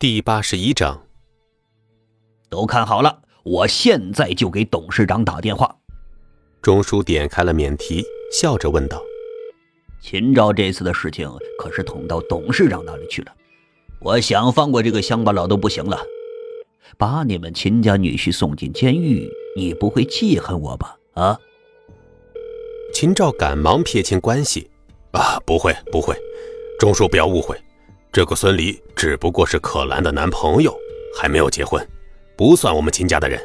第八十一章，都看好了，我现在就给董事长打电话。钟叔点开了免提，笑着问道：“秦昭这次的事情可是捅到董事长那里去了，我想放过这个乡巴佬都不行了。把你们秦家女婿送进监狱，你不会记恨我吧？啊？”秦昭赶忙撇清关系：“啊，不会，不会，钟叔不要误会。”这个孙离只不过是可兰的男朋友，还没有结婚，不算我们秦家的人。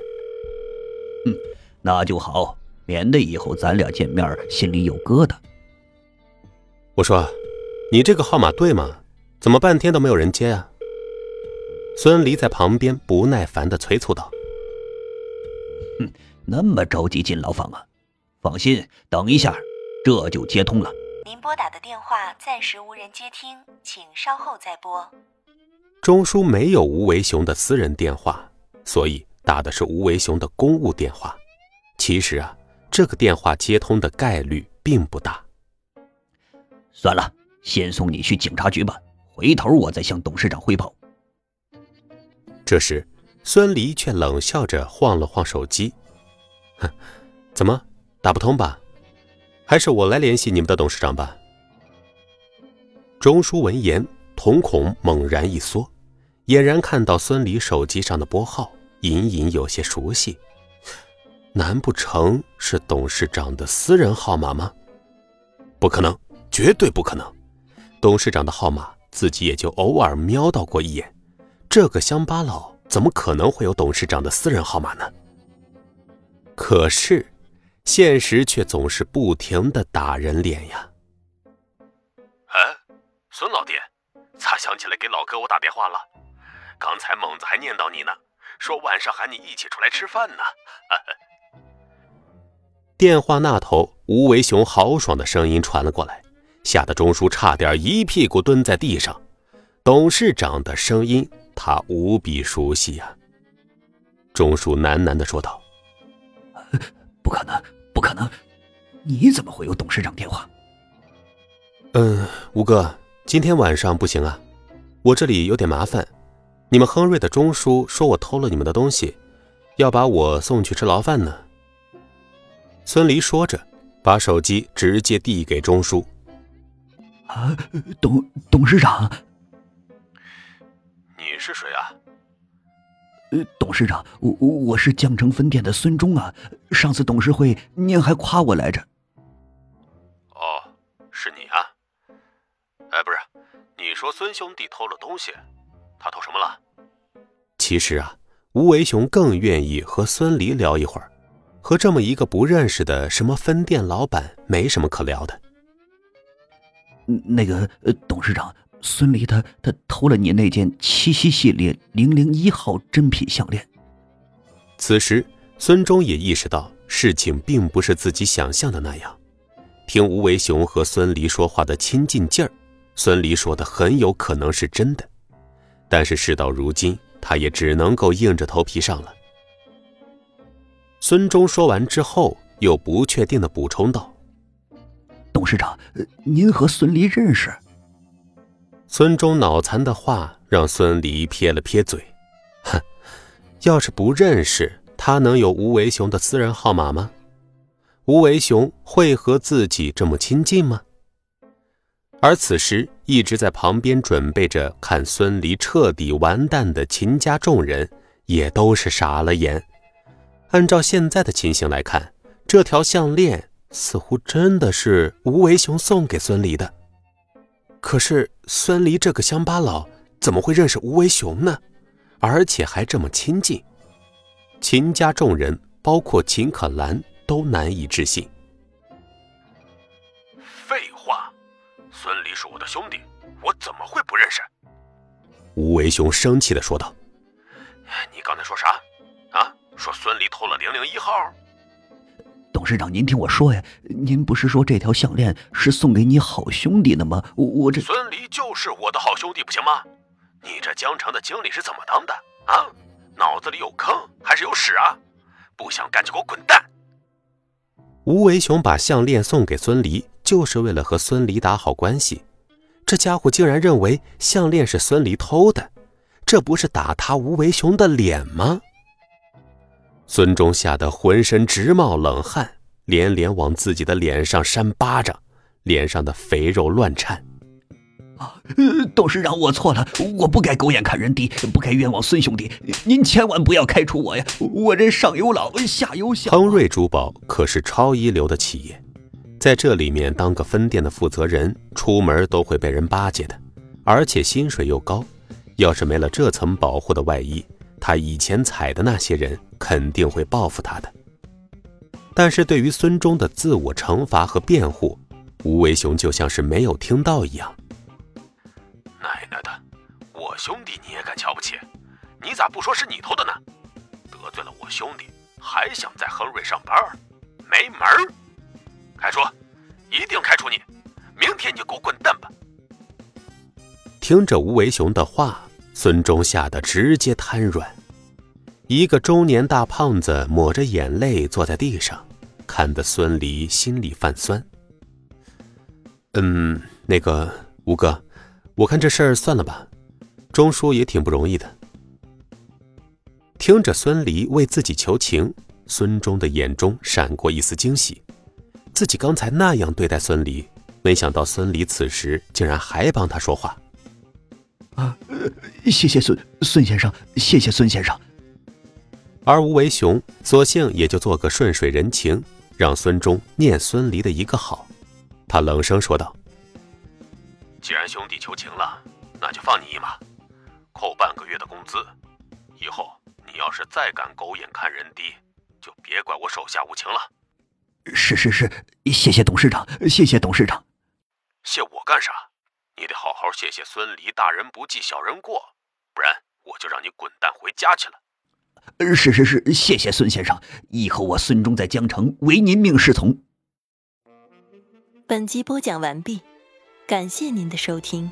嗯，那就好，免得以后咱俩见面心里有疙瘩。我说，你这个号码对吗？怎么半天都没有人接啊？孙离在旁边不耐烦的催促道：“哼，那么着急进牢房啊？放心，等一下，这就接通了。”您拨打的电话暂时无人接听，请稍后再拨。钟叔没有吴为雄的私人电话，所以打的是吴为雄的公务电话。其实啊，这个电话接通的概率并不大。算了，先送你去警察局吧，回头我再向董事长汇报。这时，孙离却冷笑着晃了晃手机：“哼，怎么打不通吧？”还是我来联系你们的董事长吧。钟叔闻言，瞳孔猛然一缩，俨然看到孙离手机上的拨号，隐隐有些熟悉。难不成是董事长的私人号码吗？不可能，绝对不可能！董事长的号码自己也就偶尔瞄到过一眼，这个乡巴佬怎么可能会有董事长的私人号码呢？可是。现实却总是不停的打人脸呀！哎，孙老弟，咋想起来给老哥我打电话了？刚才猛子还念叨你呢，说晚上喊你一起出来吃饭呢。电话那头，吴为雄豪爽的声音传了过来，吓得钟叔差点一屁股蹲在地上。董事长的声音，他无比熟悉呀。钟叔喃喃的说道。不可能，不可能！你怎么会有董事长电话？嗯，吴哥，今天晚上不行啊，我这里有点麻烦。你们亨瑞的钟叔说我偷了你们的东西，要把我送去吃牢饭呢。孙离说着，把手机直接递给钟叔。啊，董董事长，你是谁啊？董事长，我我是江城分店的孙忠啊。上次董事会您还夸我来着。哦，是你啊？哎，不是，你说孙兄弟偷了东西，他偷什么了？其实啊，吴为雄更愿意和孙离聊一会儿，和这么一个不认识的什么分店老板没什么可聊的。那个董事长。孙离他他偷了你那件七夕系列零零一号真品项链。此时，孙忠也意识到事情并不是自己想象的那样。听吴为雄和孙离说话的亲近劲儿，孙离说的很有可能是真的。但是事到如今，他也只能够硬着头皮上了。孙忠说完之后，又不确定的补充道：“董事长，您和孙离认识？”孙中脑残的话让孙离撇了撇嘴，哼，要是不认识，他能有吴为雄的私人号码吗？吴为雄会和自己这么亲近吗？而此时，一直在旁边准备着看孙离彻底完蛋的秦家众人，也都是傻了眼。按照现在的情形来看，这条项链似乎真的是吴为雄送给孙离的。可是孙离这个乡巴佬怎么会认识吴为雄呢？而且还这么亲近？秦家众人，包括秦可兰，都难以置信。废话，孙离是我的兄弟，我怎么会不认识？吴为雄生气的说道：“你刚才说啥？啊？说孙离偷了零零一号？”董事长，您听我说呀，您不是说这条项链是送给你好兄弟的吗？我我这孙离就是我的好兄弟，不行吗？你这江城的经理是怎么当的啊？脑子里有坑还是有屎啊？不想干就给我滚蛋！吴为雄把项链送给孙离，就是为了和孙离打好关系。这家伙竟然认为项链是孙离偷的，这不是打他吴为雄的脸吗？孙忠吓得浑身直冒冷汗，连连往自己的脸上扇巴掌，脸上的肥肉乱颤。啊，董事长，我错了，我不该狗眼看人低，不该冤枉孙兄弟，您千万不要开除我呀！我这上有老，下有小。亨瑞珠宝可是超一流的企业，在这里面当个分店的负责人，出门都会被人巴结的，而且薪水又高。要是没了这层保护的外衣，他以前踩的那些人肯定会报复他的。但是对于孙忠的自我惩罚和辩护，吴为雄就像是没有听到一样。奶奶的，我兄弟你也敢瞧不起？你咋不说是你偷的呢？得罪了我兄弟，还想在亨瑞上班，没门儿！开除，一定开除你！明天你就给我滚蛋吧！听着吴为雄的话，孙忠吓得直接瘫软。一个中年大胖子抹着眼泪坐在地上，看得孙离心里泛酸。嗯，那个吴哥，我看这事儿算了吧，钟叔也挺不容易的。听着孙离为自己求情，孙忠的眼中闪过一丝惊喜。自己刚才那样对待孙离，没想到孙离此时竟然还帮他说话。啊，谢谢孙孙先生，谢谢孙先生。而吴为雄索性也就做个顺水人情，让孙忠念孙离的一个好。他冷声说道：“既然兄弟求情了，那就放你一马，扣半个月的工资。以后你要是再敢狗眼看人低，就别怪我手下无情了。”是是是，谢谢董事长，谢谢董事长。谢我干啥？你得好好谢谢孙离大人不计小人过，不然我就让你滚蛋回家去了。是是是，谢谢孙先生，以后我孙忠在江城唯您命是从。本集播讲完毕，感谢您的收听。